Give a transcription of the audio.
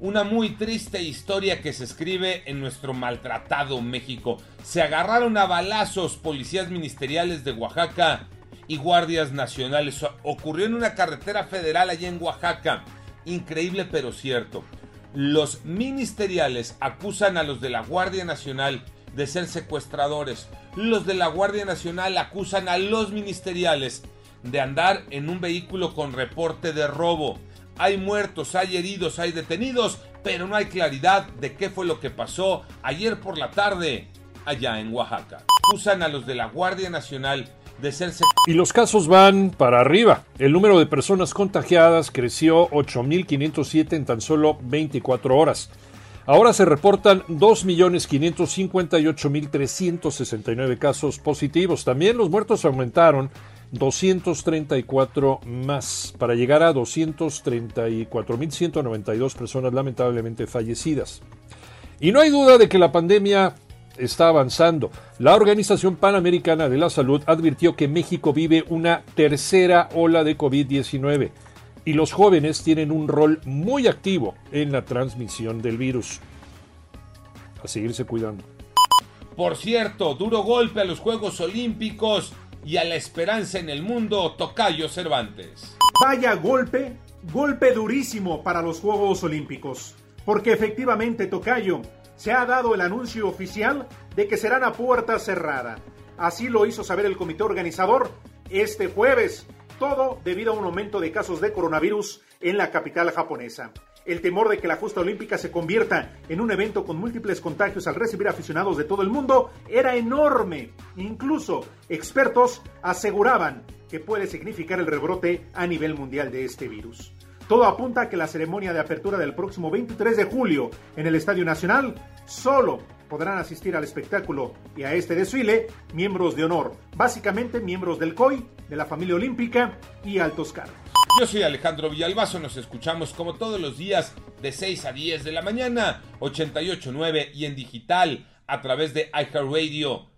Una muy triste historia que se escribe en nuestro maltratado México. Se agarraron a balazos policías ministeriales de Oaxaca y guardias nacionales. Ocurrió en una carretera federal allá en Oaxaca. Increíble pero cierto. Los ministeriales acusan a los de la Guardia Nacional de ser secuestradores. Los de la Guardia Nacional acusan a los ministeriales de andar en un vehículo con reporte de robo. Hay muertos, hay heridos, hay detenidos, pero no hay claridad de qué fue lo que pasó ayer por la tarde allá en Oaxaca. Acusan a los de la Guardia Nacional de ser... Y los casos van para arriba. El número de personas contagiadas creció 8.507 en tan solo 24 horas. Ahora se reportan 2.558.369 casos positivos. También los muertos aumentaron 234 más para llegar a 234.192 personas lamentablemente fallecidas. Y no hay duda de que la pandemia está avanzando. La Organización Panamericana de la Salud advirtió que México vive una tercera ola de COVID-19 y los jóvenes tienen un rol muy activo en la transmisión del virus. A seguirse cuidando. Por cierto, duro golpe a los Juegos Olímpicos y a la esperanza en el mundo, Tocayo Cervantes. Vaya golpe, golpe durísimo para los Juegos Olímpicos, porque efectivamente, Tocayo, se ha dado el anuncio oficial de que serán a puerta cerrada. Así lo hizo saber el comité organizador este jueves, todo debido a un aumento de casos de coronavirus en la capital japonesa. El temor de que la justa olímpica se convierta en un evento con múltiples contagios al recibir aficionados de todo el mundo era enorme. Incluso expertos aseguraban que puede significar el rebrote a nivel mundial de este virus. Todo apunta a que la ceremonia de apertura del próximo 23 de julio en el Estadio Nacional solo podrán asistir al espectáculo y a este desfile miembros de honor, básicamente miembros del COI, de la familia olímpica y altos cargos. Yo soy Alejandro Villalbazo, nos escuchamos como todos los días de 6 a 10 de la mañana, 88.9 y en digital a través de iHeartRadio.